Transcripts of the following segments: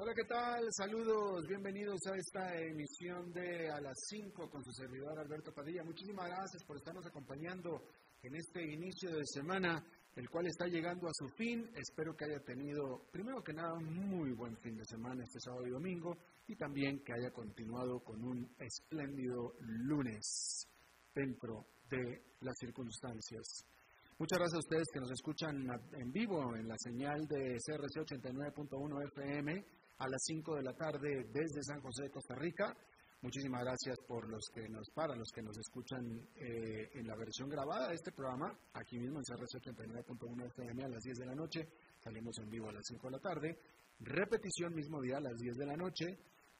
Hola, ¿qué tal? Saludos, bienvenidos a esta emisión de A las 5 con su servidor Alberto Padilla. Muchísimas gracias por estarnos acompañando en este inicio de semana, el cual está llegando a su fin. Espero que haya tenido, primero que nada, un muy buen fin de semana este sábado y domingo y también que haya continuado con un espléndido lunes dentro de las circunstancias. Muchas gracias a ustedes que nos escuchan en vivo en la señal de CRC 89.1 FM a las 5 de la tarde desde San José de Costa Rica. Muchísimas gracias por los que nos para, los que nos escuchan eh, en la versión grabada de este programa, aquí mismo en CRC 89.1 FM a las 10 de la noche. Salimos en vivo a las 5 de la tarde. Repetición mismo día a las 10 de la noche.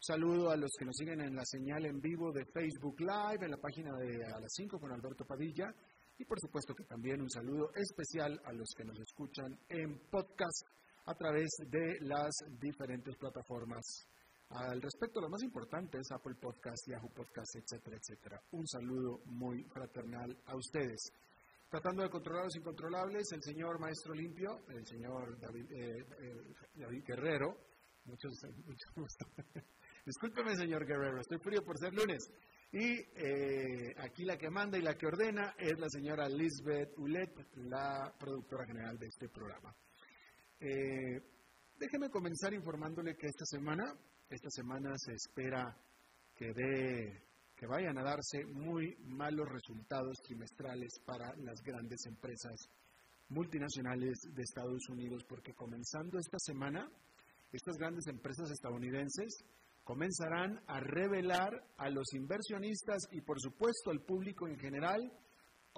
Saludo a los que nos siguen en la señal en vivo de Facebook Live, en la página de A las 5 con Alberto Padilla. Y por supuesto que también un saludo especial a los que nos escuchan en podcast a través de las diferentes plataformas. Al respecto, lo más importante es Apple Podcast, Yahoo Podcast, etcétera, etcétera. Un saludo muy fraternal a ustedes. Tratando de controlar los incontrolables, el señor Maestro Limpio, el señor David, eh, eh, Guerrero, muchos, mucho Discúlpeme, señor Guerrero, estoy frío por ser lunes. Y eh, aquí la que manda y la que ordena es la señora Lisbeth Ulet, la productora general de este programa. Eh, déjeme comenzar informándole que esta semana, esta semana se espera que, de, que vayan a darse muy malos resultados trimestrales para las grandes empresas multinacionales de Estados Unidos, porque comenzando esta semana, estas grandes empresas estadounidenses comenzarán a revelar a los inversionistas y por supuesto al público en general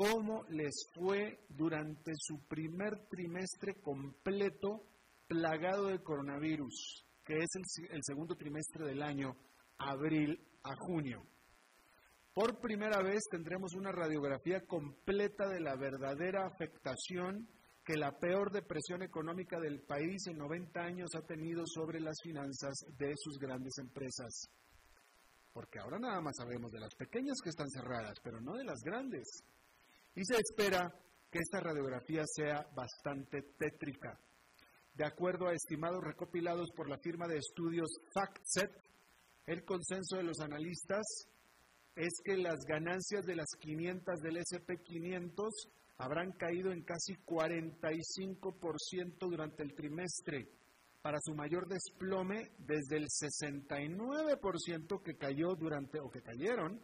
cómo les fue durante su primer trimestre completo plagado de coronavirus, que es el, segundo trimestre del año, abril a junio. Por primera vez tendremos una radiografía completa de la verdadera afectación que la peor depresión económica del país en 90 años ha tenido sobre las finanzas de sus grandes empresas. Porque ahora nada más sabemos de las pequeñas que están cerradas, pero no de las grandes y se espera que esta radiografía sea bastante tétrica. De acuerdo a estimados recopilados por la firma de estudios FactSet, el consenso de los analistas es que las ganancias de las 500 del SP500 habrán caído en casi 45% durante el trimestre, para su mayor desplome desde el 69% que cayó durante o que cayeron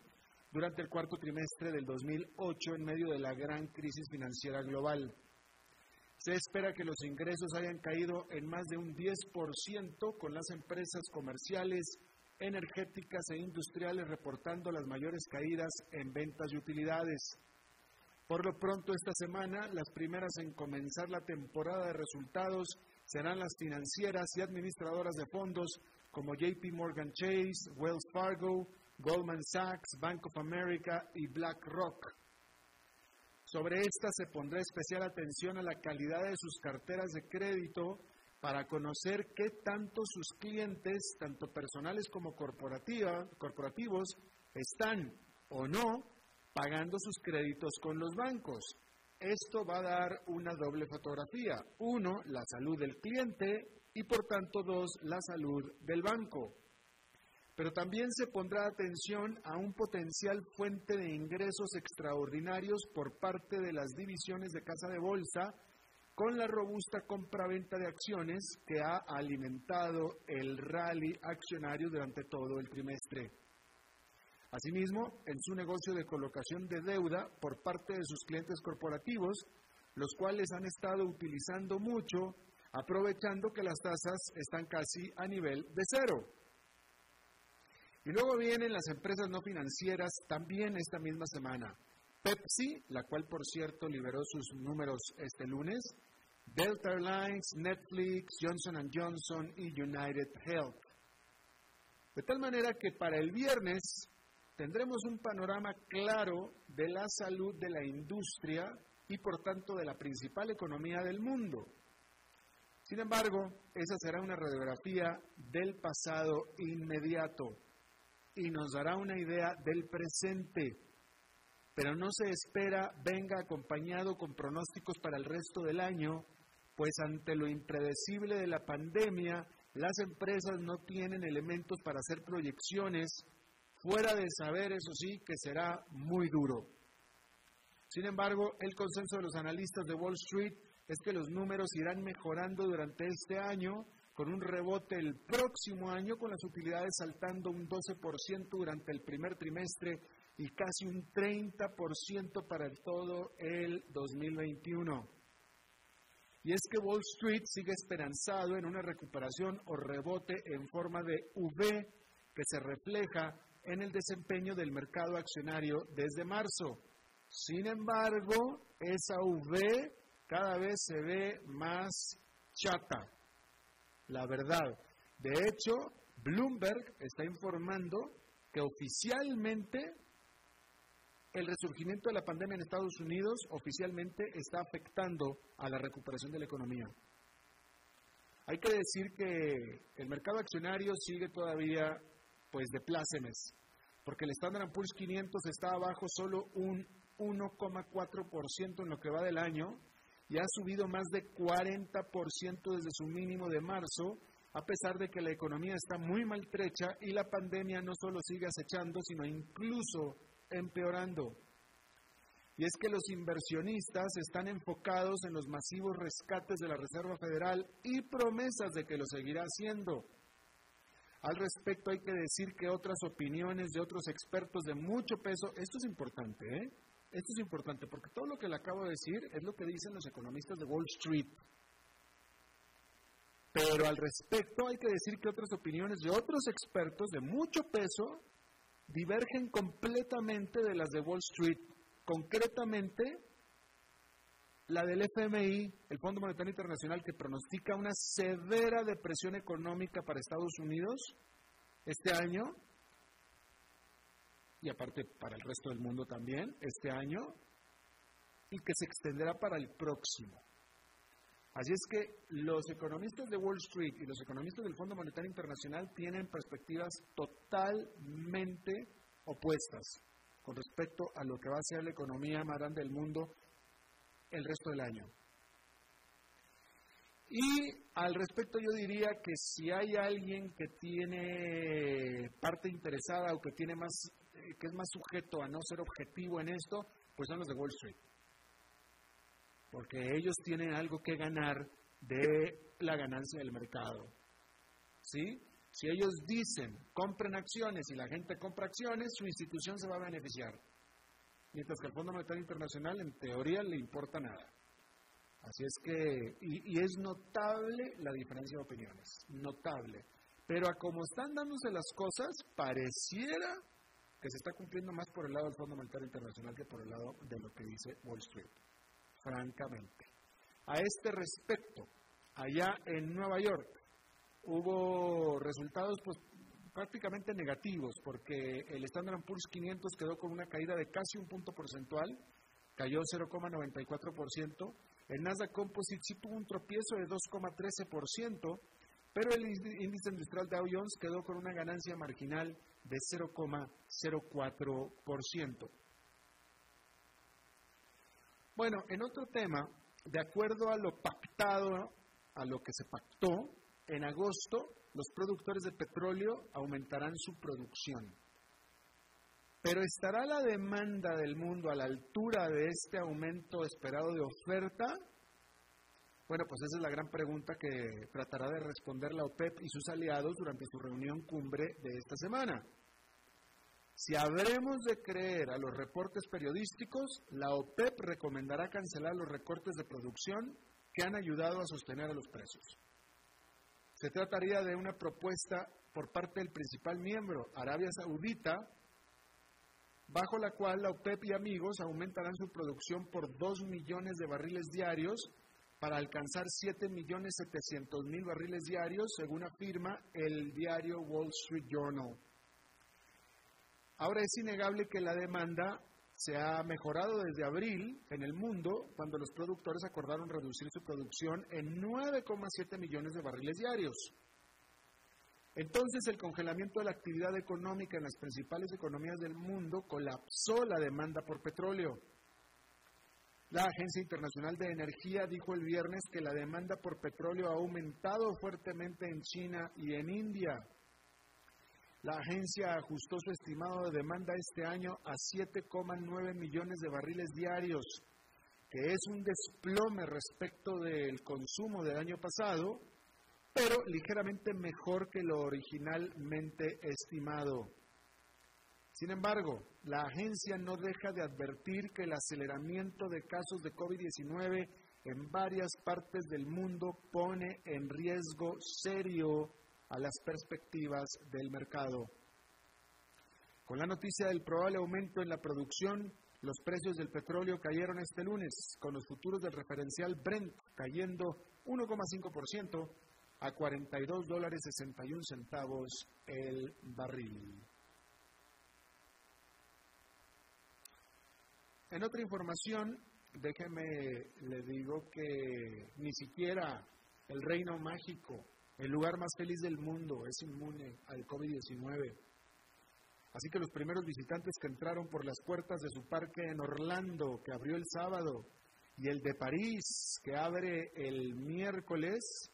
durante el cuarto trimestre del 2008 en medio de la gran crisis financiera global. Se espera que los ingresos hayan caído en más de un 10% con las empresas comerciales, energéticas e industriales reportando las mayores caídas en ventas y utilidades. Por lo pronto esta semana, las primeras en comenzar la temporada de resultados serán las financieras y administradoras de fondos como JP Morgan Chase, Wells Fargo, Goldman Sachs, Bank of America y BlackRock. Sobre esta se pondrá especial atención a la calidad de sus carteras de crédito para conocer qué tanto sus clientes, tanto personales como corporativos, están o no pagando sus créditos con los bancos. Esto va a dar una doble fotografía. Uno, la salud del cliente y por tanto dos, la salud del banco pero también se pondrá atención a un potencial fuente de ingresos extraordinarios por parte de las divisiones de casa de bolsa con la robusta compraventa de acciones que ha alimentado el rally accionario durante todo el trimestre. Asimismo, en su negocio de colocación de deuda por parte de sus clientes corporativos, los cuales han estado utilizando mucho, aprovechando que las tasas están casi a nivel de cero. Y luego vienen las empresas no financieras también esta misma semana. Pepsi, la cual por cierto liberó sus números este lunes, Delta Airlines, Netflix, Johnson Johnson y United Health. De tal manera que para el viernes tendremos un panorama claro de la salud de la industria y por tanto de la principal economía del mundo. Sin embargo, esa será una radiografía del pasado inmediato y nos dará una idea del presente, pero no se espera venga acompañado con pronósticos para el resto del año, pues ante lo impredecible de la pandemia, las empresas no tienen elementos para hacer proyecciones fuera de saber, eso sí, que será muy duro. Sin embargo, el consenso de los analistas de Wall Street es que los números irán mejorando durante este año, con un rebote el próximo año, con las utilidades saltando un 12% durante el primer trimestre y casi un 30% para todo el 2021. Y es que Wall Street sigue esperanzado en una recuperación o rebote en forma de V que se refleja en el desempeño del mercado accionario desde marzo. Sin embargo, esa V cada vez se ve más chata, la verdad. De hecho, Bloomberg está informando que oficialmente el resurgimiento de la pandemia en Estados Unidos oficialmente está afectando a la recuperación de la economía. Hay que decir que el mercado accionario sigue todavía pues de plácemes, porque el Standard Poor's 500 está abajo solo un 1,4% en lo que va del año y ha subido más de 40% desde su mínimo de marzo, a pesar de que la economía está muy maltrecha y la pandemia no solo sigue acechando, sino incluso empeorando. Y es que los inversionistas están enfocados en los masivos rescates de la Reserva Federal y promesas de que lo seguirá haciendo. Al respecto hay que decir que otras opiniones de otros expertos de mucho peso, esto es importante, ¿eh? Esto es importante porque todo lo que le acabo de decir es lo que dicen los economistas de Wall Street. Pero al respecto hay que decir que otras opiniones de otros expertos de mucho peso divergen completamente de las de Wall Street. Concretamente, la del FMI, el Fondo Monetario Internacional, que pronostica una severa depresión económica para Estados Unidos este año, y aparte para el resto del mundo también este año, y que se extenderá para el próximo. Así es que los economistas de Wall Street y los economistas del Fondo Monetario Internacional tienen perspectivas totalmente opuestas con respecto a lo que va a ser la economía más grande del mundo el resto del año. Y al respecto yo diría que si hay alguien que tiene parte interesada o que tiene más que es más sujeto a no ser objetivo en esto, pues son los de Wall Street. Porque ellos tienen algo que ganar de la ganancia del mercado. ¿Sí? Si ellos dicen, compren acciones y la gente compra acciones, su institución se va a beneficiar. Mientras que al Fondo Monetario Internacional, en teoría, le importa nada. Así es que, y, y es notable la diferencia de opiniones, notable. Pero a como están dándose las cosas, pareciera que se está cumpliendo más por el lado del Fondo Monetario Internacional que por el lado de lo que dice Wall Street, francamente. A este respecto, allá en Nueva York hubo resultados pues prácticamente negativos porque el Standard Poor's 500 quedó con una caída de casi un punto porcentual, cayó 0,94%, el Nasdaq Composite sí tuvo un tropiezo de 2,13%, pero el índice industrial Dow Jones quedó con una ganancia marginal de 0,04%. Bueno, en otro tema, de acuerdo a lo pactado, a lo que se pactó, en agosto los productores de petróleo aumentarán su producción. Pero ¿estará la demanda del mundo a la altura de este aumento esperado de oferta? Bueno, pues esa es la gran pregunta que tratará de responder la OPEP y sus aliados durante su reunión cumbre de esta semana. Si habremos de creer a los reportes periodísticos, la OPEP recomendará cancelar los recortes de producción que han ayudado a sostener a los precios. Se trataría de una propuesta por parte del principal miembro, Arabia Saudita, bajo la cual la OPEP y amigos aumentarán su producción por 2 millones de barriles diarios para alcanzar 7.700.000 barriles diarios, según afirma el diario Wall Street Journal. Ahora es innegable que la demanda se ha mejorado desde abril en el mundo, cuando los productores acordaron reducir su producción en 9,7 millones de barriles diarios. Entonces el congelamiento de la actividad económica en las principales economías del mundo colapsó la demanda por petróleo. La Agencia Internacional de Energía dijo el viernes que la demanda por petróleo ha aumentado fuertemente en China y en India. La agencia ajustó su estimado de demanda este año a 7,9 millones de barriles diarios, que es un desplome respecto del consumo del año pasado, pero ligeramente mejor que lo originalmente estimado. Sin embargo, la agencia no deja de advertir que el aceleramiento de casos de COVID-19 en varias partes del mundo pone en riesgo serio a las perspectivas del mercado. Con la noticia del probable aumento en la producción, los precios del petróleo cayeron este lunes, con los futuros del referencial Brent cayendo 1,5% a 42 dólares 61 centavos el barril. En otra información, déjeme le digo que ni siquiera el reino mágico, el lugar más feliz del mundo, es inmune al COVID-19. Así que los primeros visitantes que entraron por las puertas de su parque en Orlando, que abrió el sábado, y el de París, que abre el miércoles,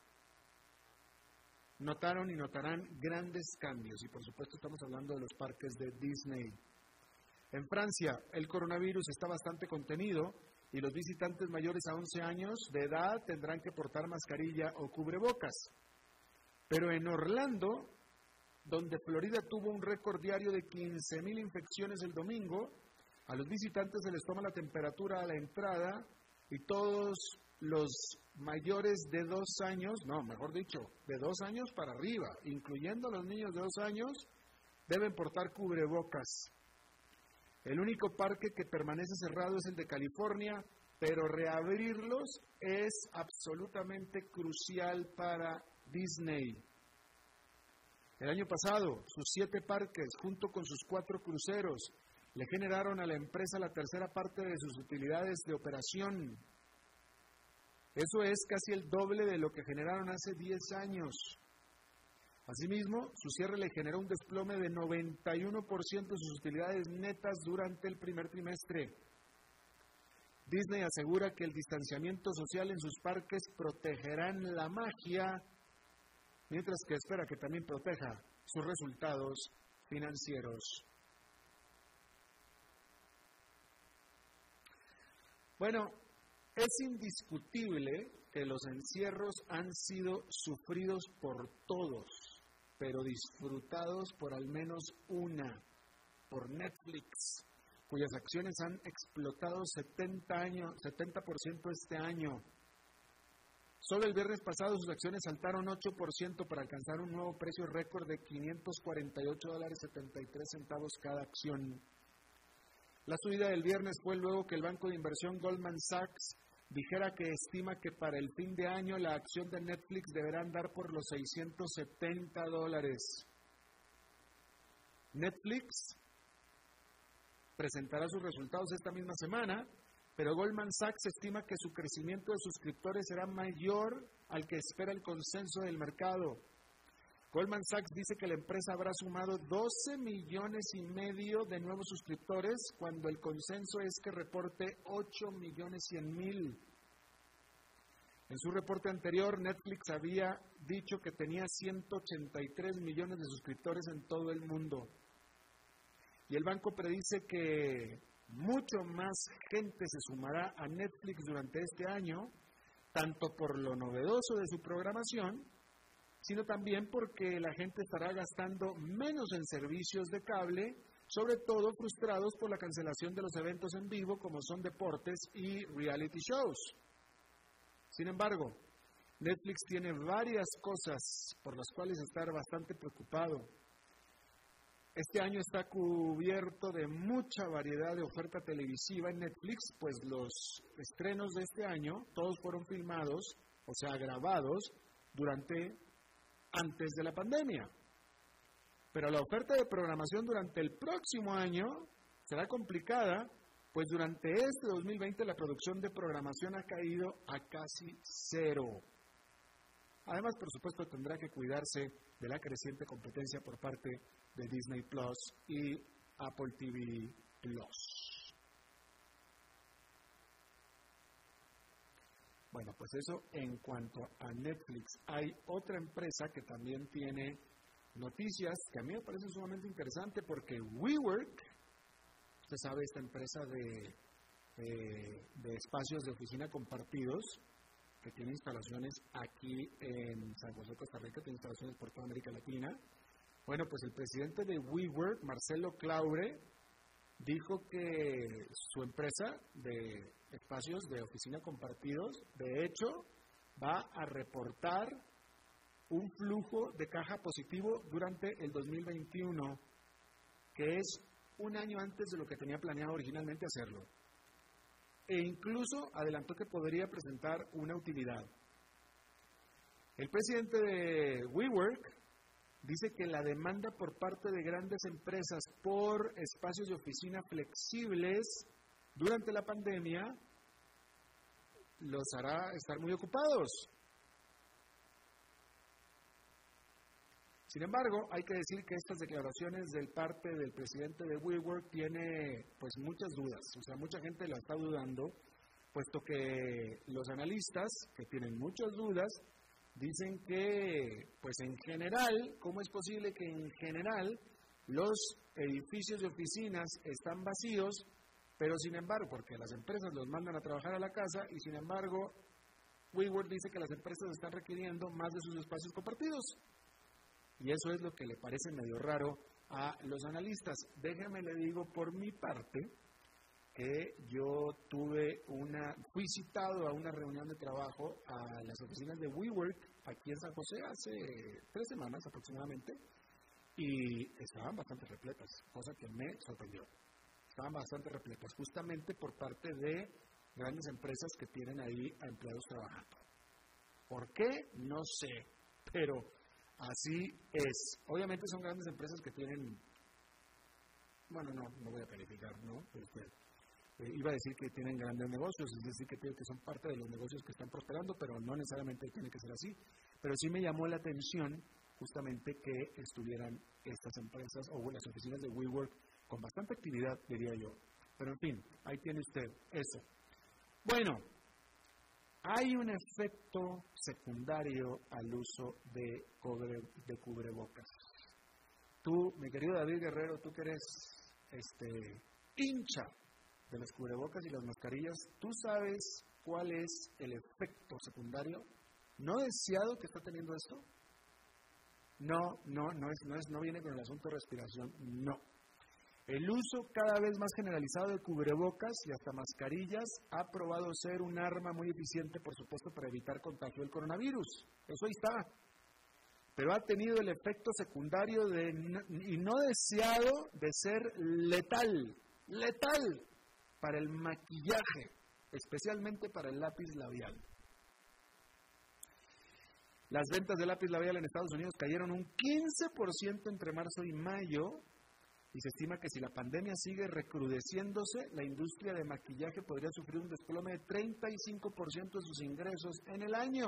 notaron y notarán grandes cambios. Y por supuesto estamos hablando de los parques de Disney. En Francia, el coronavirus está bastante contenido y los visitantes mayores a 11 años de edad tendrán que portar mascarilla o cubrebocas. Pero en Orlando, donde Florida tuvo un récord diario de 15.000 infecciones el domingo, a los visitantes se les toma la temperatura a la entrada y todos los mayores de dos años, no, mejor dicho, de dos años para arriba, incluyendo los niños de dos años, deben portar cubrebocas. El único parque que permanece cerrado es el de California, pero reabrirlos es absolutamente crucial para Disney. El año pasado, sus siete parques, junto con sus cuatro cruceros, le generaron a la empresa la tercera parte de sus utilidades de operación. Eso es casi el doble de lo que generaron hace 10 años. Asimismo, su cierre le generó un desplome de 91% de sus utilidades netas durante el primer trimestre. Disney asegura que el distanciamiento social en sus parques protegerán la magia, mientras que espera que también proteja sus resultados financieros. Bueno, es indiscutible que los encierros han sido sufridos por todos, pero disfrutados por al menos una, por Netflix, cuyas acciones han explotado 70%, años, 70 este año. Solo el viernes pasado sus acciones saltaron 8% para alcanzar un nuevo precio récord de 548 dólares 73 centavos cada acción. La subida del viernes fue luego que el banco de inversión Goldman Sachs dijera que estima que para el fin de año la acción de Netflix deberá andar por los 670 dólares. Netflix presentará sus resultados esta misma semana, pero Goldman Sachs estima que su crecimiento de suscriptores será mayor al que espera el consenso del mercado. Goldman Sachs dice que la empresa habrá sumado 12 millones y medio de nuevos suscriptores cuando el consenso es que reporte 8 millones 100 mil. En su reporte anterior, Netflix había dicho que tenía 183 millones de suscriptores en todo el mundo. Y el banco predice que mucho más gente se sumará a Netflix durante este año, tanto por lo novedoso de su programación, sino también porque la gente estará gastando menos en servicios de cable, sobre todo frustrados por la cancelación de los eventos en vivo como son deportes y reality shows. Sin embargo, Netflix tiene varias cosas por las cuales estar bastante preocupado. Este año está cubierto de mucha variedad de oferta televisiva en Netflix, pues los estrenos de este año todos fueron filmados, o sea, grabados durante antes de la pandemia. Pero la oferta de programación durante el próximo año será complicada, pues durante este 2020 la producción de programación ha caído a casi cero. Además, por supuesto, tendrá que cuidarse de la creciente competencia por parte de Disney Plus y Apple TV Plus. Bueno, pues eso en cuanto a Netflix. Hay otra empresa que también tiene noticias que a mí me parece sumamente interesante porque WeWork, usted sabe, esta empresa de, eh, de espacios de oficina compartidos, que tiene instalaciones aquí en San José, Costa Rica, tiene instalaciones por toda América Latina. Bueno, pues el presidente de WeWork, Marcelo Claure, dijo que su empresa de espacios de oficina compartidos, de hecho, va a reportar un flujo de caja positivo durante el 2021, que es un año antes de lo que tenía planeado originalmente hacerlo. E incluso adelantó que podría presentar una utilidad. El presidente de WeWork dice que la demanda por parte de grandes empresas por espacios de oficina flexibles durante la pandemia los hará estar muy ocupados. Sin embargo, hay que decir que estas declaraciones del parte del presidente de WeWork tiene pues muchas dudas, o sea, mucha gente la está dudando, puesto que los analistas, que tienen muchas dudas, dicen que pues en general, ¿cómo es posible que en general los edificios de oficinas están vacíos, pero sin embargo, porque las empresas los mandan a trabajar a la casa y sin embargo, WeWork dice que las empresas están requiriendo más de sus espacios compartidos? Y eso es lo que le parece medio raro a los analistas. Déjeme le digo por mi parte que yo tuve una, fui citado a una reunión de trabajo a las oficinas de WeWork aquí en San José hace tres semanas aproximadamente y estaban bastante repletas, cosa que me sorprendió. Estaban bastante repletas, justamente por parte de grandes empresas que tienen ahí a empleados trabajando. ¿Por qué? No sé, pero Así es. Obviamente son grandes empresas que tienen, bueno, no, no voy a calificar, ¿no? Este, eh, iba a decir que tienen grandes negocios, es decir, que, que son parte de los negocios que están prosperando, pero no necesariamente tiene que ser así. Pero sí me llamó la atención justamente que estuvieran estas empresas o las oficinas de WeWork con bastante actividad, diría yo. Pero en fin, ahí tiene usted eso. Bueno, hay un efecto secundario al uso de, de cubrebocas. Tú, mi querido David Guerrero, tú que eres este, hincha de las cubrebocas y las mascarillas, ¿tú sabes cuál es el efecto secundario no deseado que está teniendo esto? No, no, no, es, no, es, no viene con el asunto de respiración, no. El uso cada vez más generalizado de cubrebocas y hasta mascarillas ha probado ser un arma muy eficiente, por supuesto, para evitar contagio del coronavirus. Eso ahí está. Pero ha tenido el efecto secundario de, y no deseado de ser letal, letal para el maquillaje, especialmente para el lápiz labial. Las ventas de lápiz labial en Estados Unidos cayeron un 15% entre marzo y mayo y se estima que si la pandemia sigue recrudeciéndose, la industria de maquillaje podría sufrir un desplome de 35% de sus ingresos en el año.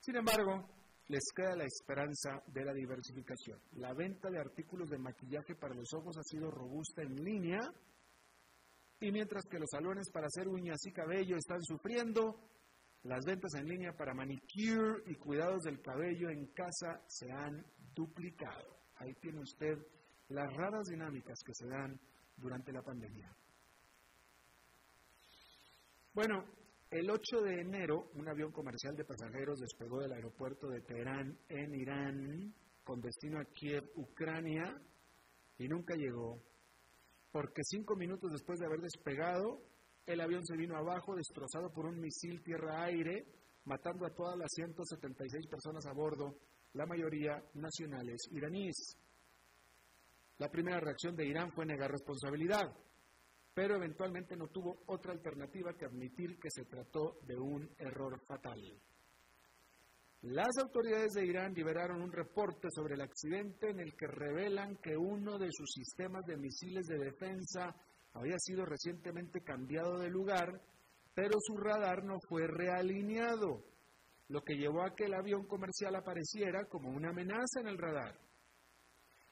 Sin embargo, les queda la esperanza de la diversificación. La venta de artículos de maquillaje para los ojos ha sido robusta en línea y mientras que los salones para hacer uñas y cabello están sufriendo, las ventas en línea para manicure y cuidados del cabello en casa se han duplicado. Ahí tiene usted las raras dinámicas que se dan durante la pandemia. Bueno, el 8 de enero, un avión comercial de pasajeros despegó del aeropuerto de Teherán en Irán con destino a Kiev, Ucrania, y nunca llegó, porque cinco minutos después de haber despegado, el avión se vino abajo, destrozado por un misil tierra-aire, matando a todas las 176 personas a bordo la mayoría nacionales iraníes. La primera reacción de Irán fue negar responsabilidad, pero eventualmente no tuvo otra alternativa que admitir que se trató de un error fatal. Las autoridades de Irán liberaron un reporte sobre el accidente en el que revelan que uno de sus sistemas de misiles de defensa había sido recientemente cambiado de lugar, pero su radar no fue realineado, lo que llevó a que el avión comercial apareciera como una amenaza en el radar.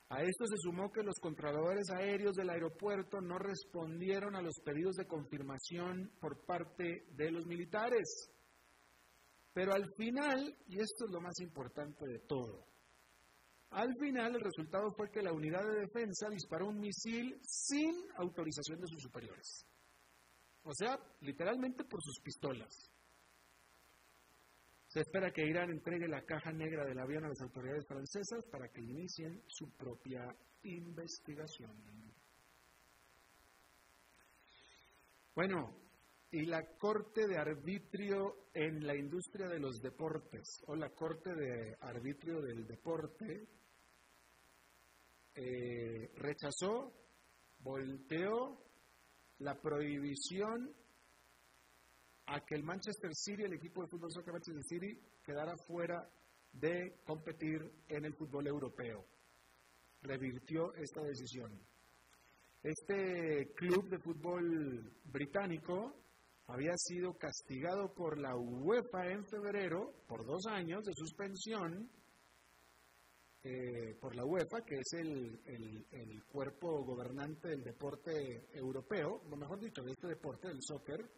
A esto se sumó que los controladores aéreos del aeropuerto no respondieron a los pedidos de confirmación por parte de los militares. Pero al final, y esto es lo más importante de todo, al final el resultado fue que la unidad de defensa disparó un misil sin autorización de sus superiores. O sea, literalmente por sus pistolas. Se espera que Irán entregue la caja negra del avión a las autoridades francesas para que inicien su propia investigación. Bueno, y la Corte de Arbitrio en la Industria de los Deportes, o la Corte de Arbitrio del Deporte, eh, rechazó, volteó la prohibición a que el Manchester City, el equipo de fútbol soccer Manchester City, quedara fuera de competir en el fútbol europeo. Revirtió esta decisión. Este club de fútbol británico había sido castigado por la UEFA en febrero por dos años de suspensión eh, por la UEFA, que es el, el, cuerpo gobernante del deporte europeo, o mejor dicho, de este deporte, del soccer,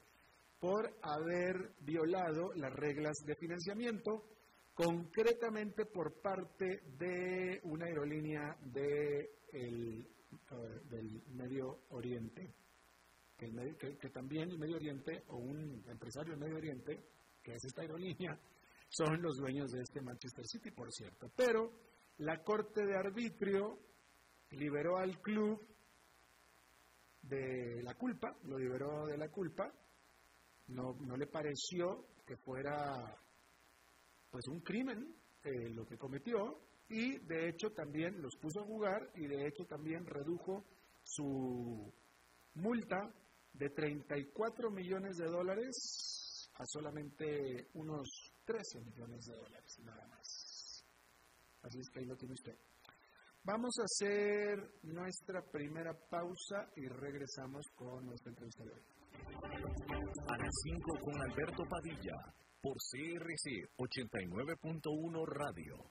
por haber violado las reglas de financiamiento, concretamente por parte de una aerolínea de el, eh, del Medio Oriente que, también el Medio Oriente o un empresario del Medio Oriente, que es esta aerolínea, son los dueños de este Manchester City, por cierto. Pero la Corte de Arbitrio liberó al club de la culpa, lo liberó de la culpa, no, no le pareció que fuera pues un crimen eh, lo que cometió y de hecho también los puso a jugar y de hecho también redujo su multa de 34 millones de dólares a solamente unos 13 millones de dólares, nada más. Así es que ahí lo tiene usted. Vamos a hacer nuestra primera pausa y regresamos con nuestra entrevista de hoy. A las 5 con Alberto Padilla, por CRC 89.1 Radio.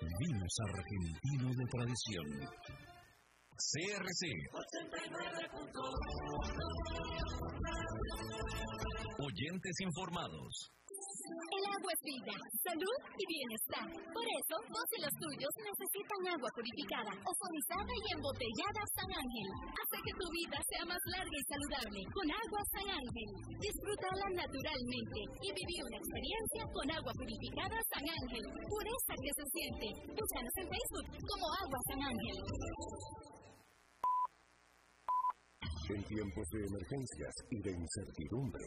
vinos argentinos de tradición. CRC. Oyentes informados. El agua es vida, salud y bienestar. Por eso, vos y los tuyos necesitan agua purificada, ozonizada y embotellada San Ángel. Hace que tu vida sea más larga y saludable con agua San Ángel. Disfrútala naturalmente y vivir una experiencia con agua purificada San Ángel. Pureza que se siente. Búscanos en Facebook como Agua San Ángel. En tiempos de emergencias y de incertidumbre,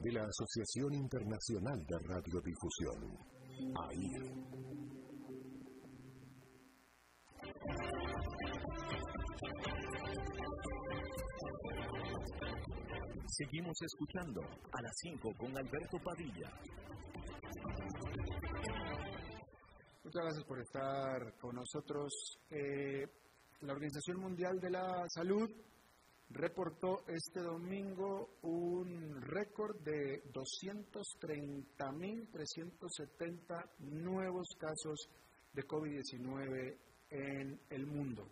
de la Asociación Internacional de Radiodifusión, AIR. Seguimos escuchando a las 5 con Alberto Padilla. Muchas gracias por estar con nosotros. Eh, la Organización Mundial de la Salud reportó este domingo un récord de 230.370 nuevos casos de COVID-19 en el mundo.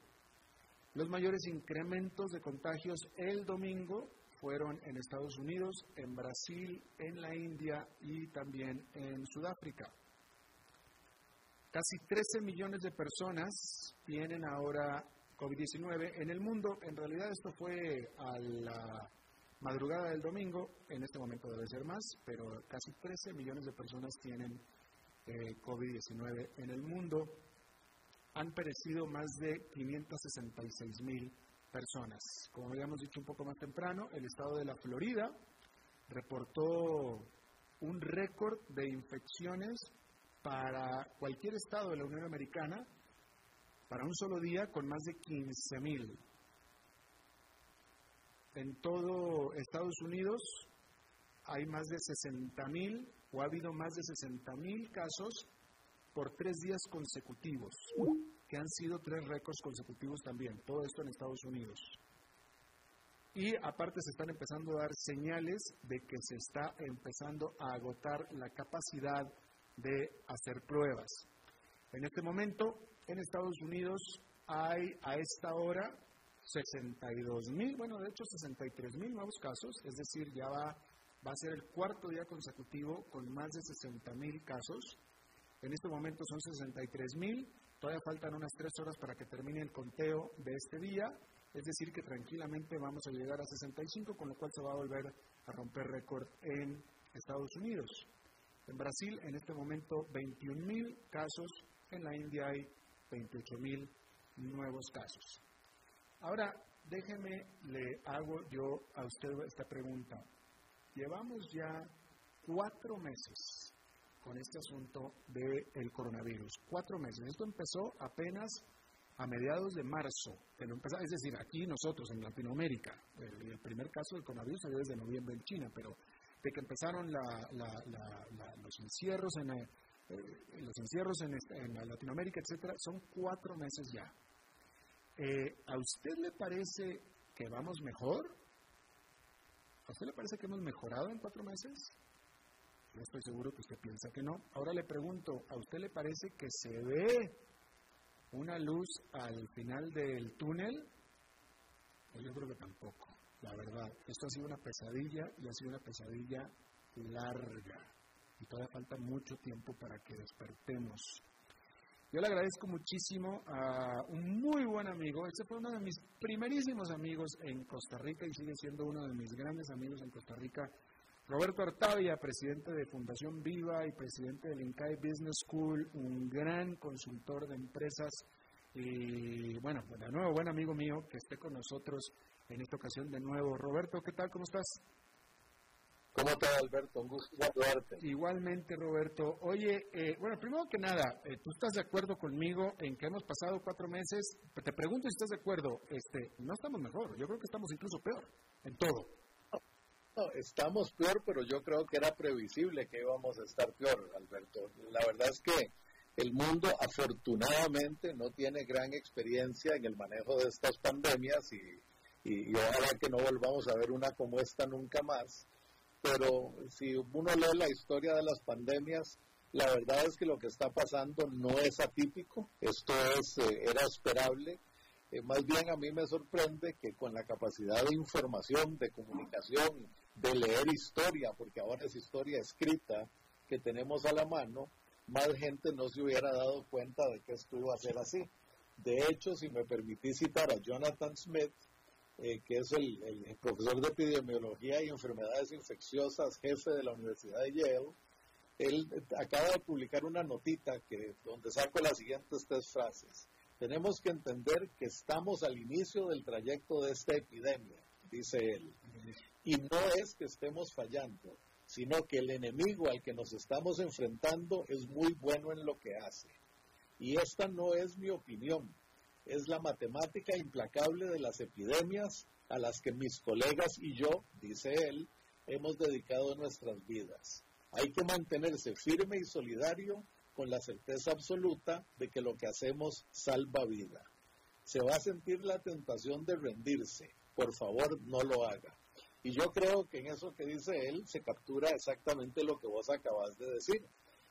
Los mayores incrementos de contagios el domingo fueron en Estados Unidos, en Brasil, en la India y también en Sudáfrica. Casi 13 millones de personas tienen ahora COVID-19 en el mundo. En realidad esto fue a la madrugada del domingo, en este momento debe ser más, pero casi 13 millones de personas tienen eh, COVID-19 en el mundo. Han perecido más de 566 mil personas. Como habíamos dicho un poco más temprano, el estado de la Florida reportó un récord de infecciones para cualquier estado de la Unión Americana para un solo día con más de 15 mil. En todo Estados Unidos hay más de 60 mil o ha habido más de 60 mil casos por tres días consecutivos que han sido tres récords consecutivos también, todo esto en Estados Unidos. Y aparte se están empezando a dar señales de que se está empezando a agotar la capacidad de hacer pruebas. En este momento, en Estados Unidos hay a esta hora 62 mil, bueno, de hecho 63 mil nuevos casos, es decir, ya va, a ser el cuarto día consecutivo con más de 60 mil casos. En este momento son 63 mil, Todavía faltan unas tres horas para que termine el conteo de este día, es decir, que tranquilamente vamos a llegar a 65, con lo cual se va a volver a romper récord en Estados Unidos. En Brasil, en este momento, 21.000 casos, en la India hay 28.000 nuevos casos. Ahora, déjeme, le hago yo a usted esta pregunta. Llevamos ya cuatro meses con este asunto del coronavirus. Cuatro meses. Esto empezó apenas a mediados de marzo. es decir, aquí nosotros en Latinoamérica, el, primer caso del coronavirus salió desde noviembre en China, pero de que empezaron los encierros en, eh, los encierros en, Latinoamérica, etcétera, son cuatro meses ya. Eh, ¿A usted le parece que vamos mejor? ¿A usted le parece que hemos mejorado en cuatro meses? Yo estoy seguro que usted piensa que no. Ahora le pregunto, ¿a usted le parece que se ve una luz al final del túnel? Pues yo creo que tampoco, la verdad. Esto ha sido una pesadilla y ha sido una pesadilla larga. Y todavía falta mucho tiempo para que despertemos. Yo le agradezco muchísimo a un muy buen amigo. Este fue uno de mis primerísimos amigos en Costa Rica y sigue siendo uno de mis grandes amigos en Costa Rica. Roberto Artavia, presidente de Fundación Viva y presidente del INCAE Business School, un gran consultor de empresas y bueno, de nuevo, buen amigo mío que esté con nosotros en esta ocasión de nuevo. Roberto, ¿qué tal? ¿Cómo estás? ¿Cómo estás, Alberto? Un gusto saludarte. Igualmente, Roberto. Oye, eh, bueno, primero que nada, eh, ¿tú estás de acuerdo conmigo en que hemos pasado cuatro meses? Te pregunto si estás de acuerdo. Este, no estamos mejor, yo creo que estamos incluso peor en todo estamos peor, pero yo creo que era previsible que íbamos a estar peor, Alberto. La verdad es que el mundo afortunadamente no tiene gran experiencia en el manejo de estas pandemias y, y, ojalá que no volvamos a ver una como esta nunca más. Pero si uno lee la historia de las pandemias, la verdad es que lo que está pasando no es atípico, esto es, eh, era esperable eh, más bien a mí me sorprende que con la capacidad de información, de comunicación, de leer historia, porque ahora es historia escrita que tenemos a la mano, más gente no se hubiera dado cuenta de que esto iba a ser así. De hecho, si me permitís citar a Jonathan Smith, eh, que es el, el, profesor de epidemiología y enfermedades infecciosas, jefe de la Universidad de Yale, él acaba de publicar una notita que, donde saco las siguientes tres frases. Tenemos que entender que estamos al inicio del trayecto de esta epidemia, dice él. Y no es que estemos fallando, sino que el enemigo al que nos estamos enfrentando es muy bueno en lo que hace. Y esta no es mi opinión, es la matemática implacable de las epidemias a las que mis colegas y yo, dice él, hemos dedicado nuestras vidas. Hay que mantenerse firme y solidario con la certeza absoluta de que lo que hacemos salva vida. Se va a sentir la tentación de rendirse. Por favor, no lo haga. Y yo creo que en eso que dice él se captura exactamente lo que vos acabas de decir.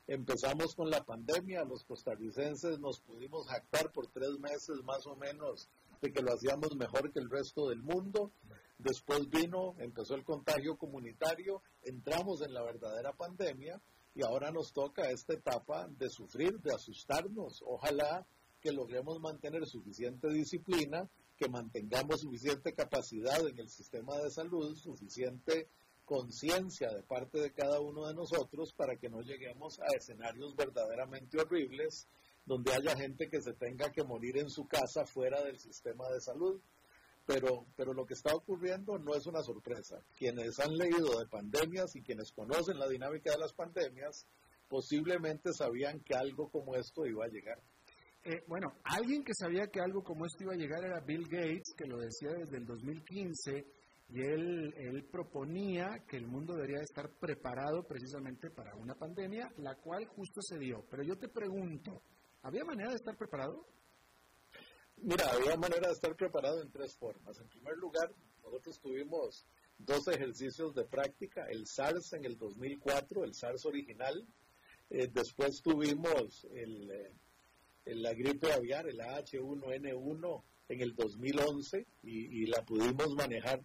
Empezamos con la pandemia, los costarricenses nos pudimos jactar por tres meses más o menos de que lo hacíamos mejor que el resto del mundo. Después vino, empezó el contagio comunitario, entramos en la verdadera pandemia y ahora nos toca esta etapa de sufrir, de asustarnos. Ojalá que logremos mantener suficiente disciplina, que mantengamos suficiente capacidad en el sistema de salud, suficiente conciencia de parte de cada uno de nosotros para que no lleguemos a escenarios verdaderamente horribles donde haya gente que se tenga que morir en su casa fuera del sistema de salud. Pero, pero lo que está ocurriendo no es una sorpresa. Quienes han leído de pandemias y quienes conocen la dinámica de las pandemias, posiblemente sabían que algo como esto iba a llegar. Eh, bueno, alguien que sabía que algo como esto iba a llegar era Bill Gates, que lo decía desde el 2015 y él, él proponía que el mundo debería estar preparado precisamente para una pandemia, la cual justo se dio. Pero yo te pregunto, ¿había manera de estar preparado? Mira, había manera de estar preparado en tres formas. En primer lugar, nosotros tuvimos dos ejercicios de práctica, el SARS en el 2004, el SARS original, eh, después tuvimos el, eh, la gripe aviar, el H1N1 en el 2011 y, y la pudimos manejar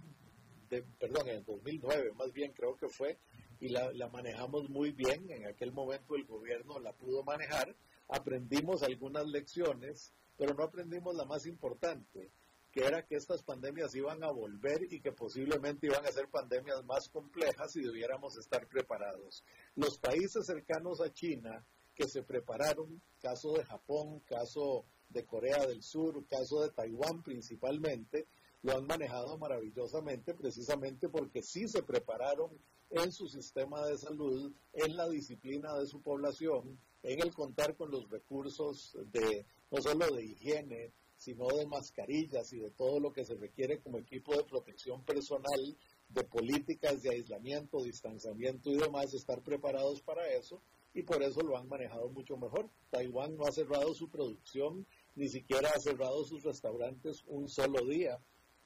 perdón, en el 2009 más bien creo que fue, y la, la manejamos muy bien, en aquel momento el gobierno la pudo manejar, aprendimos algunas lecciones, pero no aprendimos la más importante, que era que estas pandemias iban a volver y que posiblemente iban a ser pandemias más complejas y debiéramos estar preparados. Los países cercanos a China que se prepararon, caso de Japón, caso de Corea del Sur, caso de Taiwán principalmente, lo han manejado maravillosamente precisamente porque sí se prepararon en su sistema de salud, en la disciplina de su población, en el contar con los recursos de no solo de higiene, sino de mascarillas y de todo lo que se requiere como equipo de protección personal, de políticas de aislamiento, distanciamiento y demás, estar preparados para eso y por eso lo han manejado mucho mejor. Taiwán no ha cerrado su producción, ni siquiera ha cerrado sus restaurantes un solo día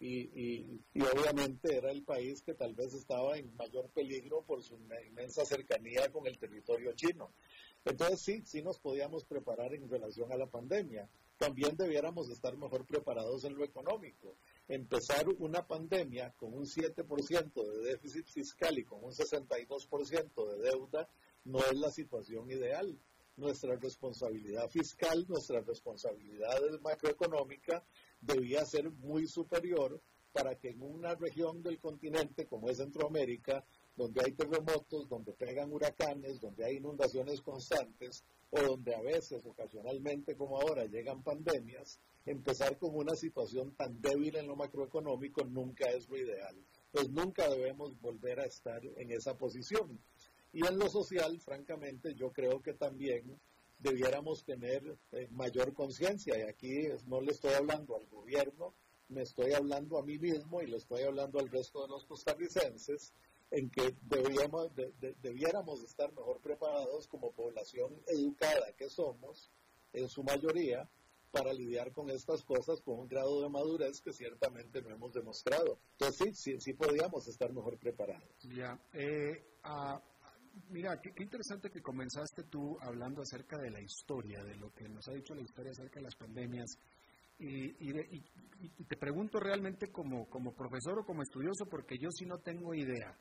y, obviamente era el país que tal vez estaba en mayor peligro por su inmensa cercanía con el territorio chino. Entonces sí, sí nos podíamos preparar en relación a la pandemia. También debiéramos estar mejor preparados en lo económico. Empezar una pandemia con un 7% de déficit fiscal y con un 62% de deuda no es la situación ideal nuestra responsabilidad fiscal, nuestra responsabilidad macroeconómica debía ser muy superior para que en una región del continente como es Centroamérica, donde hay terremotos, donde pegan huracanes, donde hay inundaciones constantes o donde a veces, ocasionalmente como ahora, llegan pandemias, empezar con una situación tan débil en lo macroeconómico nunca es lo ideal. Pues nunca debemos volver a estar en esa posición. Y en lo social, francamente, yo creo que también debiéramos tener eh, mayor conciencia. Y aquí no le estoy hablando al gobierno, me estoy hablando a mí mismo y le estoy hablando al resto de los costarricenses en que debiéramos, debiéramos estar mejor preparados como población educada que somos, en su mayoría, para lidiar con estas cosas con un grado de madurez que ciertamente no hemos demostrado. Entonces sí, sí, sí podríamos estar mejor preparados. Ya, eh, Mira, qué, interesante que comenzaste tú hablando acerca de la historia, de lo que nos ha dicho la historia acerca de las pandemias. Y, te pregunto realmente como, como profesor o como estudioso, porque yo sí no tengo idea.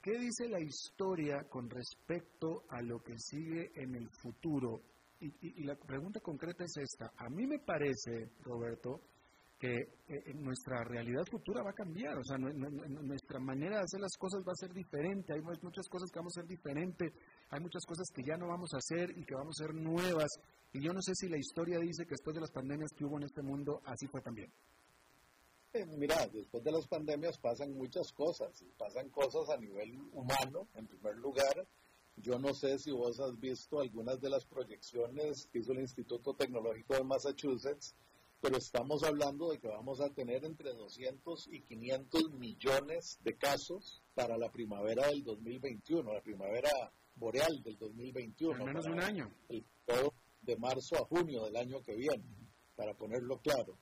¿Qué dice la historia con respecto a lo que sigue en el futuro? y la pregunta concreta es esta. A mí me parece, Roberto, que eh, nuestra realidad futura va a cambiar, o sea, nuestra manera de hacer las cosas va a ser diferente, hay muchas cosas que vamos a hacer diferente, hay muchas cosas que ya no vamos a hacer y que vamos a ser nuevas, y yo no sé si la historia dice que después de las pandemias que hubo en este mundo, así fue también. Eh, mira, después de las pandemias pasan muchas cosas, pasan cosas a nivel humano, en primer lugar, yo no sé si vos has visto algunas de las proyecciones que hizo el Instituto Tecnológico de Massachusetts, pero estamos hablando de que vamos a tener entre 200 y 500 millones de casos para la primavera del 2021, la primavera boreal del 2021. Al menos un año. El, de marzo a junio del año que viene, para ponerlo claro.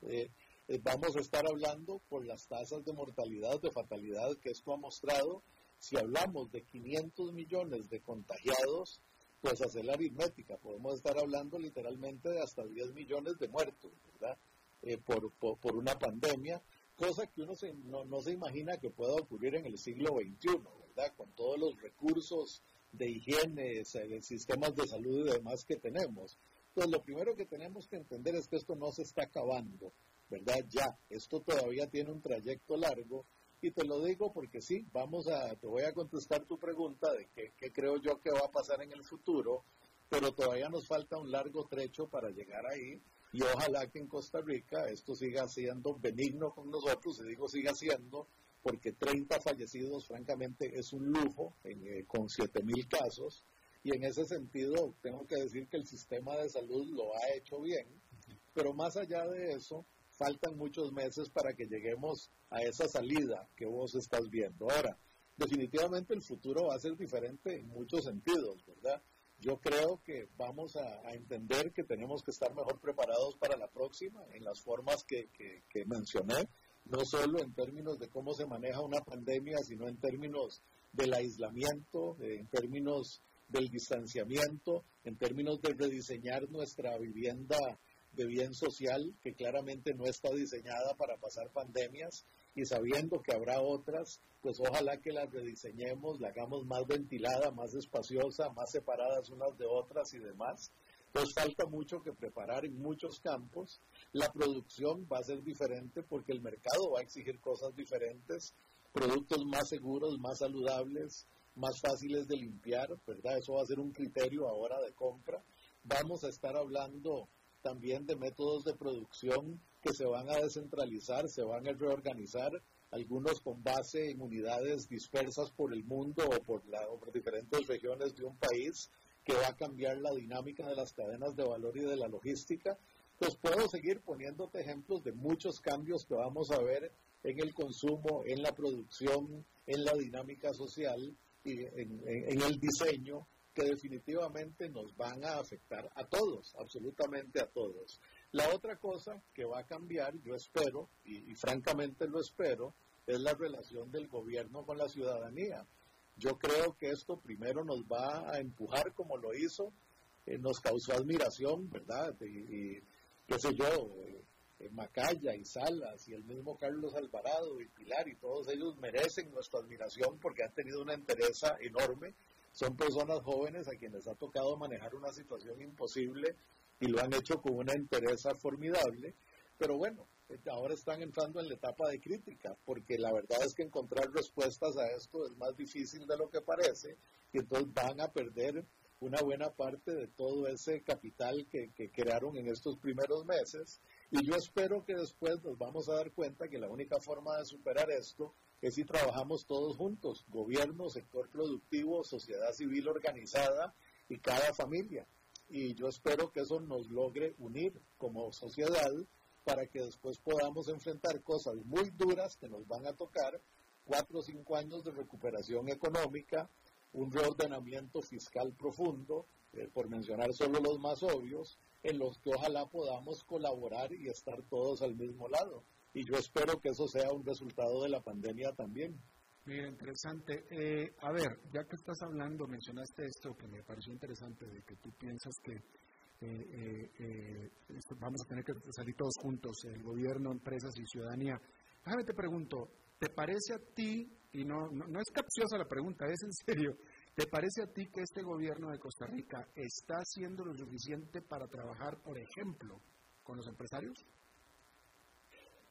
Eh, eh, vamos a estar hablando por las tasas de mortalidad, de fatalidad que esto ha mostrado. Si hablamos de 500 millones de contagiados, pues hacer la aritmética. Podemos estar hablando literalmente de hasta 10 millones de muertos, ¿verdad? Eh, por, por, una pandemia, cosa que uno no, no, se imagina que pueda ocurrir en el siglo XXI, ¿verdad? Con todos los recursos de higiene, de sistemas de salud y demás que tenemos. Pues lo primero que tenemos que entender es que esto no se está acabando, ¿verdad? Ya, esto todavía tiene un trayecto largo y te lo digo porque sí, vamos a, te voy a contestar tu pregunta de qué, creo yo que va a pasar en el futuro, pero todavía nos falta un largo trecho para llegar ahí y ojalá que en Costa Rica esto siga siendo benigno con nosotros, y digo siga siendo, porque 30 fallecidos francamente es un lujo eh, con 7 mil casos y en ese sentido tengo que decir que el sistema de salud lo ha hecho bien, pero más allá de eso, faltan muchos meses para que lleguemos a esa salida que vos estás viendo. Ahora, definitivamente el futuro va a ser diferente en muchos sentidos, ¿verdad? Yo creo que vamos a, entender que tenemos que estar mejor preparados para la próxima en las formas que, que mencioné, no solo en términos de cómo se maneja una pandemia, sino en términos del aislamiento, en términos del distanciamiento, en términos de rediseñar nuestra vivienda de bien social que claramente no está diseñada para pasar pandemias y sabiendo que habrá otras, pues ojalá que las rediseñemos, la hagamos más ventilada, más espaciosa, más separadas unas de otras y demás. Pues falta mucho que preparar en muchos campos. La producción va a ser diferente porque el mercado va a exigir cosas diferentes, productos más seguros, más saludables, más fáciles de limpiar, ¿verdad? Eso va a ser un criterio ahora de compra. Vamos a estar hablando también de métodos de producción que se van a descentralizar, se van a reorganizar, algunos con base en unidades dispersas por el mundo o por, diferentes regiones de un país, que va a cambiar la dinámica de las cadenas de valor y de la logística. Pues puedo seguir poniéndote ejemplos de muchos cambios que vamos a ver en el consumo, en la producción, en la dinámica social y en el diseño que definitivamente nos van a afectar a todos, absolutamente a todos. La otra cosa que va a cambiar, yo espero, y, francamente lo espero, es la relación del gobierno con la ciudadanía. Yo creo que esto primero nos va a empujar como lo hizo, eh, nos causó admiración, ¿verdad? Y, qué sé yo, eh, Macaya y Salas y el mismo Carlos Alvarado y Pilar y todos ellos merecen nuestra admiración porque han tenido una entereza enorme son personas jóvenes a quienes ha tocado manejar una situación imposible y lo han hecho con una entereza formidable, pero bueno, ahora están entrando en la etapa de crítica, porque la verdad es que encontrar respuestas a esto es más difícil de lo que parece, y entonces van a perder una buena parte de todo ese capital que, que crearon en estos primeros meses, y yo espero que después nos vamos a dar cuenta que la única forma de superar esto es si trabajamos todos juntos, gobierno, sector productivo, sociedad civil organizada y cada familia. Y yo espero que eso nos logre unir como sociedad para que después podamos enfrentar cosas muy duras que nos van a tocar, cuatro o cinco años de recuperación económica, un reordenamiento fiscal profundo, eh, por mencionar solo los más obvios, en los que ojalá podamos colaborar y estar todos al mismo lado y yo espero que eso sea un resultado de la pandemia también. Mira, interesante. Eh, a ver, ya que estás hablando, mencionaste esto que me pareció interesante, de que tú piensas que eh, eh, vamos a tener que salir todos juntos, el gobierno, empresas y ciudadanía. Déjame te pregunto, ¿te parece a ti, y no, no, no es capciosa la pregunta, es en serio, ¿te parece a ti que este gobierno de Costa Rica está haciendo lo suficiente para trabajar, por ejemplo, con los empresarios?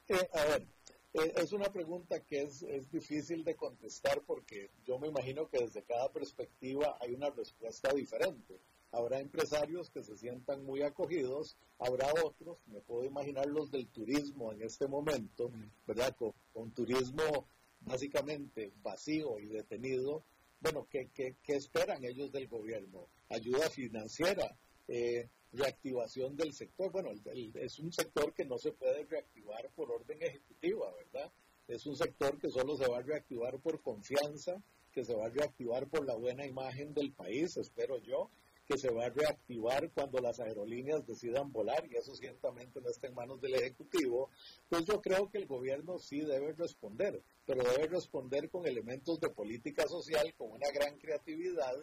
Eh, a ver, eh, es una pregunta que es, difícil de contestar porque yo me imagino que desde cada perspectiva hay una respuesta diferente. Habrá empresarios que se sientan muy acogidos, habrá otros, me puedo imaginar los del turismo en este momento, ¿verdad? Con, turismo básicamente vacío y detenido. Bueno, ¿qué, qué, qué esperan ellos del gobierno? Ayuda financiera, eh, reactivación del sector. Bueno, es un sector que no se puede reactivar por orden ejecutiva, ¿verdad? Es un sector que solo se va a reactivar por confianza, que se va a reactivar por la buena imagen del país, espero yo, que se va a reactivar cuando las aerolíneas decidan volar y eso ciertamente no está en manos del Ejecutivo, pues yo creo que el gobierno sí debe responder, pero debe responder con elementos de política social, con una gran creatividad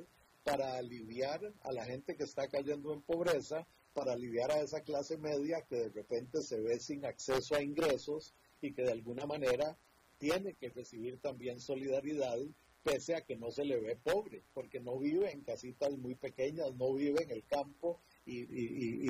para aliviar a la gente que está cayendo en pobreza, para aliviar a esa clase media que de repente se ve sin acceso a ingresos y que de alguna manera tiene que recibir también solidaridad pese a que no se le ve pobre, porque no vive en casitas muy pequeñas, no vive en el campo y,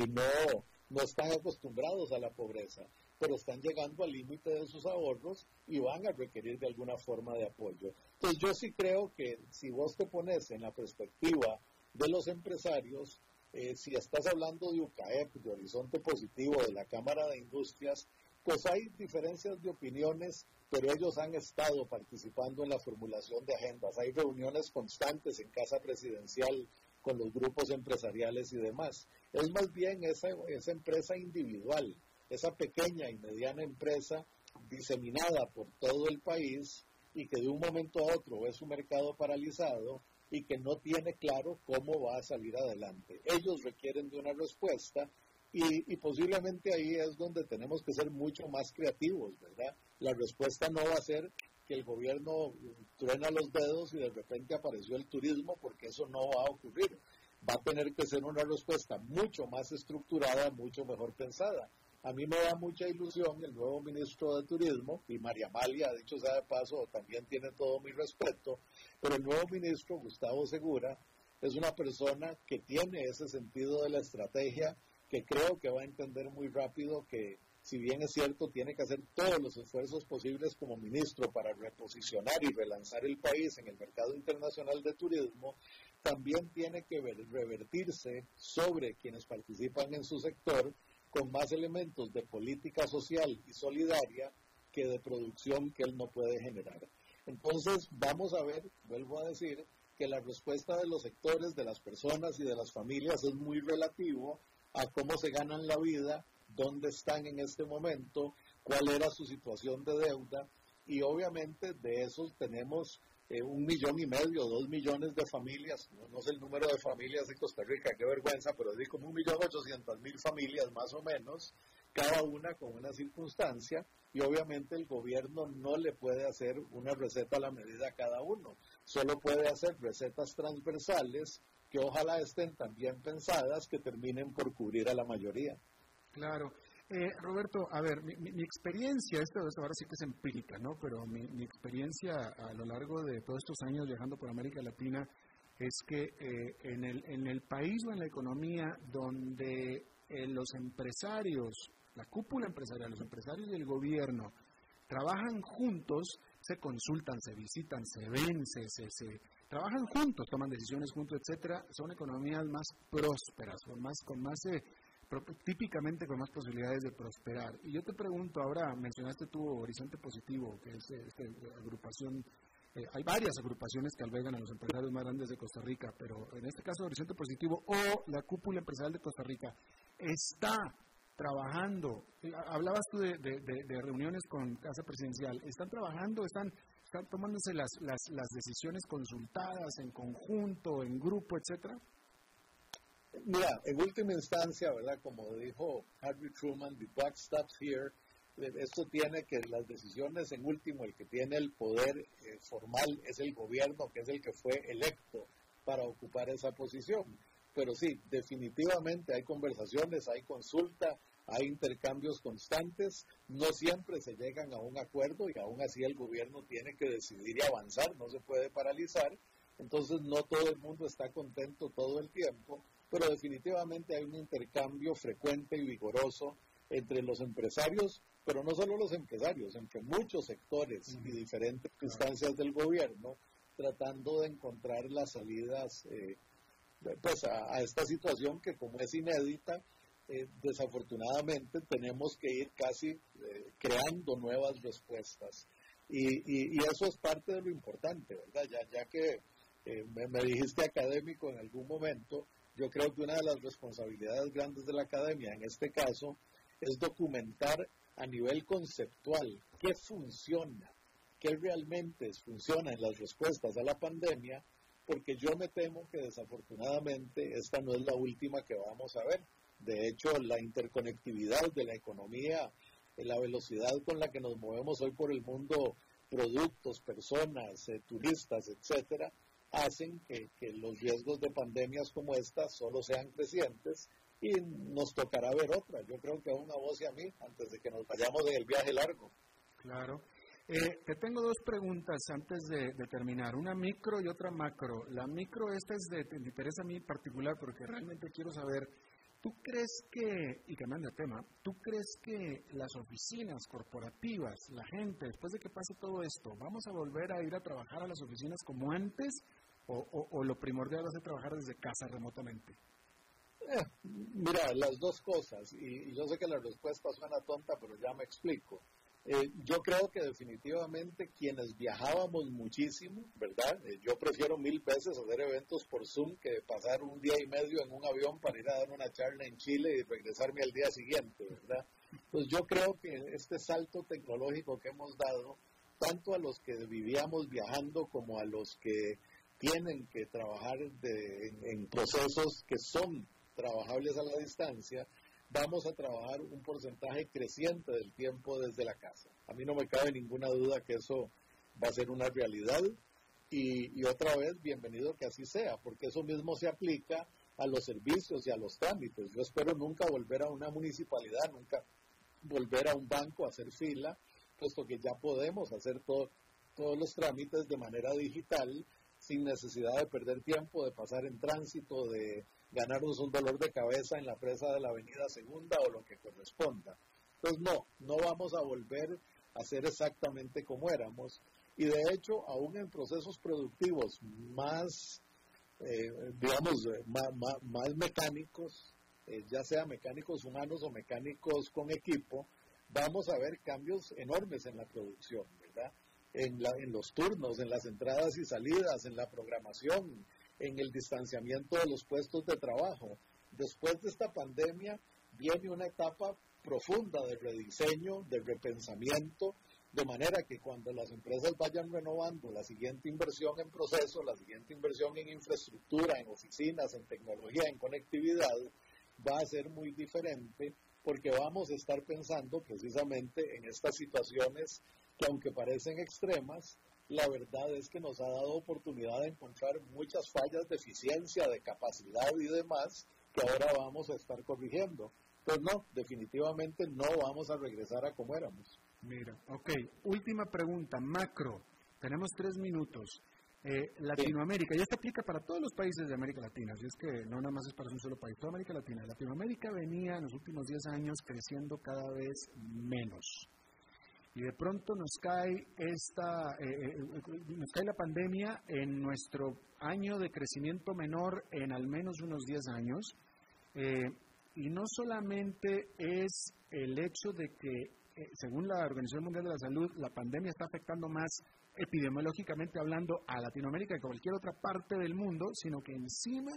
no, no están acostumbrados a la pobreza, pero están llegando al límite de sus ahorros y van a requerir de alguna forma de apoyo. Entonces yo sí creo que si vos te pones en la perspectiva de los empresarios, eh, si estás hablando de UCAEP, de Horizonte Positivo, de la Cámara de Industrias, pues hay diferencias de opiniones, pero ellos han estado participando en la formulación de agendas. Hay reuniones constantes en Casa Presidencial con los grupos empresariales y demás. Es más bien esa, esa empresa individual, esa pequeña y mediana empresa diseminada por todo el país y que de un momento a otro es un mercado paralizado y que no tiene claro cómo va a salir adelante. Ellos requieren de una respuesta y, posiblemente ahí es donde tenemos que ser mucho más creativos, ¿verdad? La respuesta no va a ser que el gobierno truena los dedos y de repente apareció el turismo, porque eso no va a ocurrir. Va a tener que ser una respuesta mucho más estructurada, mucho mejor pensada. A mí me da mucha ilusión el nuevo ministro de Turismo, y María Amalia, dicho sea de paso, también tiene todo mi respeto, pero el nuevo ministro, Gustavo Segura, es una persona que tiene ese sentido de la estrategia que creo que va a entender muy rápido que si bien es cierto, tiene que hacer todos los esfuerzos posibles como ministro para reposicionar y relanzar el país en el mercado internacional de turismo, también tiene que revertirse sobre quienes participan en su sector con más elementos de política social y solidaria que de producción que él no puede generar. Entonces, vamos a ver, vuelvo a decir, que la respuesta de los sectores, de las personas y de las familias es muy relativo a cómo se ganan la vida, dónde están en este momento, cuál era su situación de deuda y obviamente de esos tenemos eh, un millón y medio, dos millones de familias, no, sé el número de familias de Costa Rica, qué vergüenza, pero es como un millón ochocientas mil familias más o menos, cada una con una circunstancia y obviamente el gobierno no le puede hacer una receta a la medida a cada uno, solo puede hacer recetas transversales que ojalá estén también pensadas que terminen por cubrir a la mayoría. Claro. Eh, Roberto, a ver, mi, experiencia, esto, ahora sí que es empírica, ¿no? Pero mi, experiencia a lo largo de todos estos años viajando por América Latina es que eh, en, el, en el país o en la economía donde eh, los empresarios, la cúpula empresarial, los empresarios y el gobierno trabajan juntos, se consultan, se visitan, se ven, se, se, trabajan juntos, toman decisiones juntos, etcétera, son economías más prósperas, con más, con más eh, típicamente con más posibilidades de prosperar. Y yo te pregunto, ahora mencionaste tu Horizonte Positivo, que es esta agrupación, eh, hay varias agrupaciones que albergan a los empresarios más grandes de Costa Rica, pero en este caso Horizonte Positivo o la cúpula empresarial de Costa Rica está trabajando, eh, hablabas tú de, de, reuniones con Casa Presidencial, ¿están trabajando, están están tomándose las, las, las decisiones consultadas en conjunto, en grupo, etcétera? Mira, en última instancia, ¿verdad? Como dijo Harry Truman, the buck stops here. Eh, esto tiene que las decisiones, en último, el que tiene el poder eh, formal es el gobierno, que es el que fue electo para ocupar esa posición. Pero sí, definitivamente hay conversaciones, hay consulta, hay intercambios constantes, no siempre se llegan a un acuerdo y aún así el gobierno tiene que decidir y avanzar, no se puede paralizar, entonces no todo el mundo está contento todo el tiempo, pero definitivamente hay un intercambio frecuente y vigoroso entre los empresarios, pero no solo los empresarios, entre muchos sectores y diferentes instancias del gobierno, tratando de encontrar las salidas eh, pues a esta situación que como es inédita, eh, desafortunadamente tenemos que ir casi eh, creando nuevas respuestas. Y, eso es parte de lo importante, ¿verdad? Ya, ya que me, me, dijiste académico en algún momento, yo creo que una de las responsabilidades grandes de la academia en este caso es documentar a nivel conceptual qué funciona, qué realmente funciona en las respuestas a la pandemia, porque yo me temo que desafortunadamente esta no es la última que vamos a ver. De hecho, la interconectividad de la economía, la velocidad con la que nos movemos hoy por el mundo, productos, personas, eh, turistas, etcétera, hacen que, que los riesgos de pandemias como esta solo sean crecientes y nos tocará ver otra. Yo creo que aún a vos y a mí, antes de que nos vayamos en el viaje largo. Claro. Eh, te tengo dos preguntas antes de, terminar, una micro y otra macro. La micro esta es de, te interesa a mí particular porque realmente quiero saber, ¿tú crees que, y cambiando de tema, ¿tú crees que las oficinas corporativas, la gente, después de que pase todo esto, vamos a volver a ir a trabajar a las oficinas como antes o, lo primordial va a ser trabajar desde casa remotamente? Eh, mira, las dos cosas, y, y yo sé que la respuesta suena tonta, pero ya me explico. Eh, yo creo que definitivamente quienes viajábamos muchísimo, ¿verdad? Eh, yo prefiero mil veces hacer eventos por Zoom que pasar un día y medio en un avión para ir a dar una charla en Chile y regresarme al día siguiente, ¿verdad? Pues yo creo que este salto tecnológico que hemos dado, tanto a los que vivíamos viajando como a los que tienen que trabajar en procesos que son trabajables a la distancia, vamos a trabajar un porcentaje creciente del tiempo desde la casa. A mí no me cabe ninguna duda que eso va a ser una realidad y, otra vez, bienvenido que así sea, porque eso mismo se aplica a los servicios y a los trámites. Yo espero nunca volver a una municipalidad, nunca volver a un banco a hacer fila, puesto que ya podemos hacer todos los trámites de manera digital sin necesidad de perder tiempo, de pasar en tránsito, de ganarnos un dolor de cabeza en la presa de la Avenida Segunda o lo que corresponda. Entonces, no, no vamos a volver a ser exactamente como éramos. Y de hecho, aún en procesos productivos más, eh, digamos, eh, más, mecánicos, eh, ya sea mecánicos humanos o mecánicos con equipo, vamos a ver cambios enormes en la producción, ¿verdad? En, la, en los turnos, en las entradas y salidas, en la programación, en el distanciamiento de los puestos de trabajo. Después de esta pandemia viene una etapa profunda de rediseño, de repensamiento, de manera que cuando las empresas vayan renovando la siguiente inversión en proceso, la siguiente inversión en infraestructura, en oficinas, en tecnología, en conectividad, va a ser muy diferente porque vamos a estar pensando precisamente en estas situaciones que aunque parecen extremas, la verdad es que nos ha dado oportunidad de encontrar muchas fallas de eficiencia, de capacidad y demás que ahora vamos a estar corrigiendo. Pues no, definitivamente no vamos a regresar a como éramos. Mira, ok, última pregunta, macro. Tenemos tres minutos. Eh, Latinoamérica, y esto aplica para todos los países de América Latina, así es que no nada más es para un solo país, toda América Latina. Latinoamérica venía en los últimos 10 años creciendo cada vez menos. Y de pronto nos cae esta eh, eh, nos cae la pandemia en nuestro año de crecimiento menor en al menos unos 10 años. Eh, y no solamente es el hecho de que según la Organización Mundial de la Salud la pandemia está afectando más epidemiológicamente hablando a Latinoamérica que a cualquier otra parte del mundo sino que encima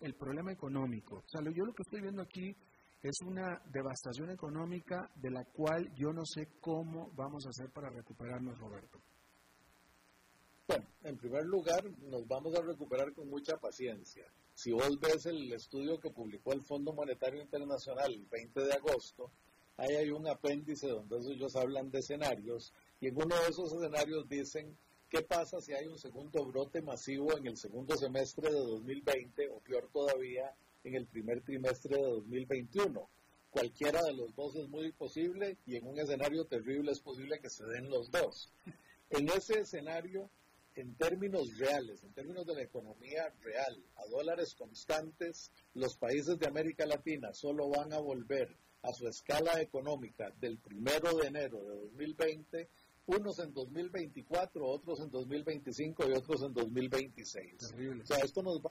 el problema económico o sea yo lo que estoy viendo aquí es una devastación económica de la cual yo no sé cómo vamos a hacer para recuperarnos, Roberto. Bueno, en primer lugar, nos vamos a recuperar con mucha paciencia. Si vos ves el estudio que publicó el Fondo Monetario Internacional el 20 de agosto, ahí hay un apéndice donde ellos hablan de escenarios y en uno de esos escenarios dicen qué pasa si hay un segundo brote masivo en el segundo semestre de 2020 o peor todavía en el primer trimestre de 2021. Cualquiera de los dos es muy posible y en un escenario terrible es posible que se den los dos. En ese escenario, en términos reales, en términos de la economía real, a dólares constantes, los países de América Latina solo van a volver a su escala económica del primero de enero de 2020 unos en 2024, otros en 2025 y otros en 2026. O sea, esto nos va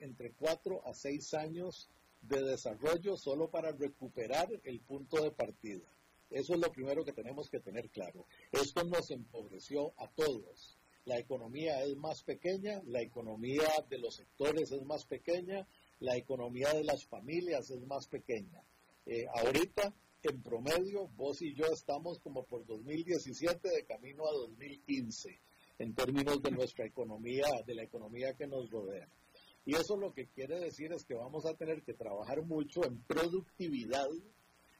entre 4 a 6 años de desarrollo solo para recuperar el punto de partida. Eso es lo primero que tenemos que tener claro. Esto nos empobreció a todos. La economía es más pequeña, la economía de los sectores es más pequeña, la economía de las familias es más pequeña. Eh, ahorita, en promedio, vos y yo estamos como por 2017 de camino a 2015 en términos de nuestra economía, de la economía que nos rodea. Y eso lo que quiere decir es que vamos a tener que trabajar mucho en productividad,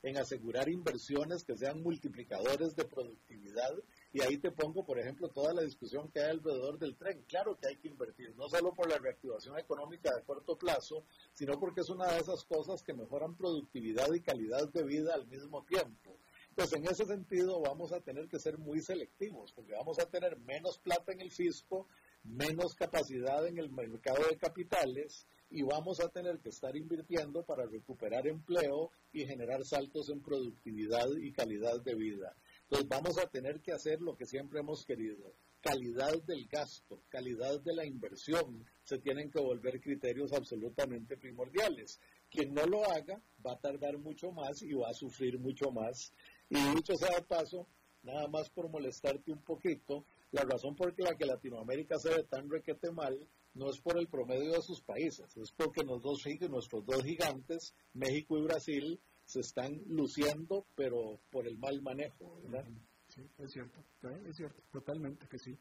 en asegurar inversiones que sean multiplicadores de productividad Y ahí te pongo, por ejemplo, toda la discusión que hay alrededor del tren. Claro que hay que invertir, no solo por la reactivación económica de corto plazo, sino porque es una de esas cosas que mejoran productividad y calidad de vida al mismo tiempo. Pues en ese sentido vamos a tener que ser muy selectivos, porque vamos a tener menos plata en el fisco, menos capacidad en el mercado de capitales y vamos a tener que estar invirtiendo para recuperar empleo y generar saltos en productividad y calidad de vida. Entonces vamos a tener que hacer lo que siempre hemos querido. Calidad del gasto, calidad de la inversión, se tienen que volver criterios absolutamente primordiales. Quien no lo haga va a tardar mucho más y va a sufrir mucho más. Y dicho sea de paso, nada más por molestarte un poquito, la razón por la que Latinoamérica se ve tan requete mal no es por el promedio de sus países, es porque dos, nuestros dos gigantes, México y Brasil, se están luciendo, pero por el mal manejo, ¿verdad? Sí, es cierto, es cierto, totalmente que sí.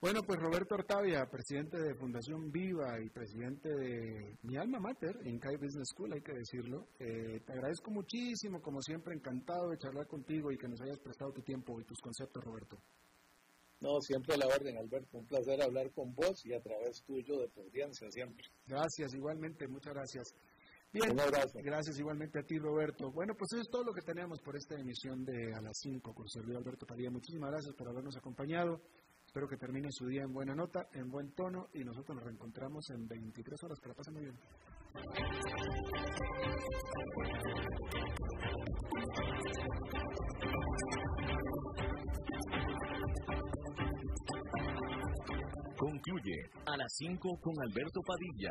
Bueno, pues Roberto Artavia, presidente de Fundación Viva y presidente de mi alma mater, Incai Business School, hay que decirlo. Eh, te agradezco muchísimo, como siempre, encantado de charlar contigo y que nos hayas prestado tu tiempo y tus conceptos, Roberto. No, siempre a la orden, Alberto. Un placer hablar con vos y a través tuyo de tu audiencia, siempre. Gracias, igualmente, muchas gracias. Bien, gracias igualmente a ti, Roberto. Bueno, pues eso es todo lo que tenemos por esta emisión de A las 5 con servidor Alberto Padilla. Muchísimas gracias por habernos acompañado. Espero que termine su día en buena nota, en buen tono y nosotros nos reencontramos en 23 horas. Que la pasen muy bien. Concluye a las 5 con Alberto Padilla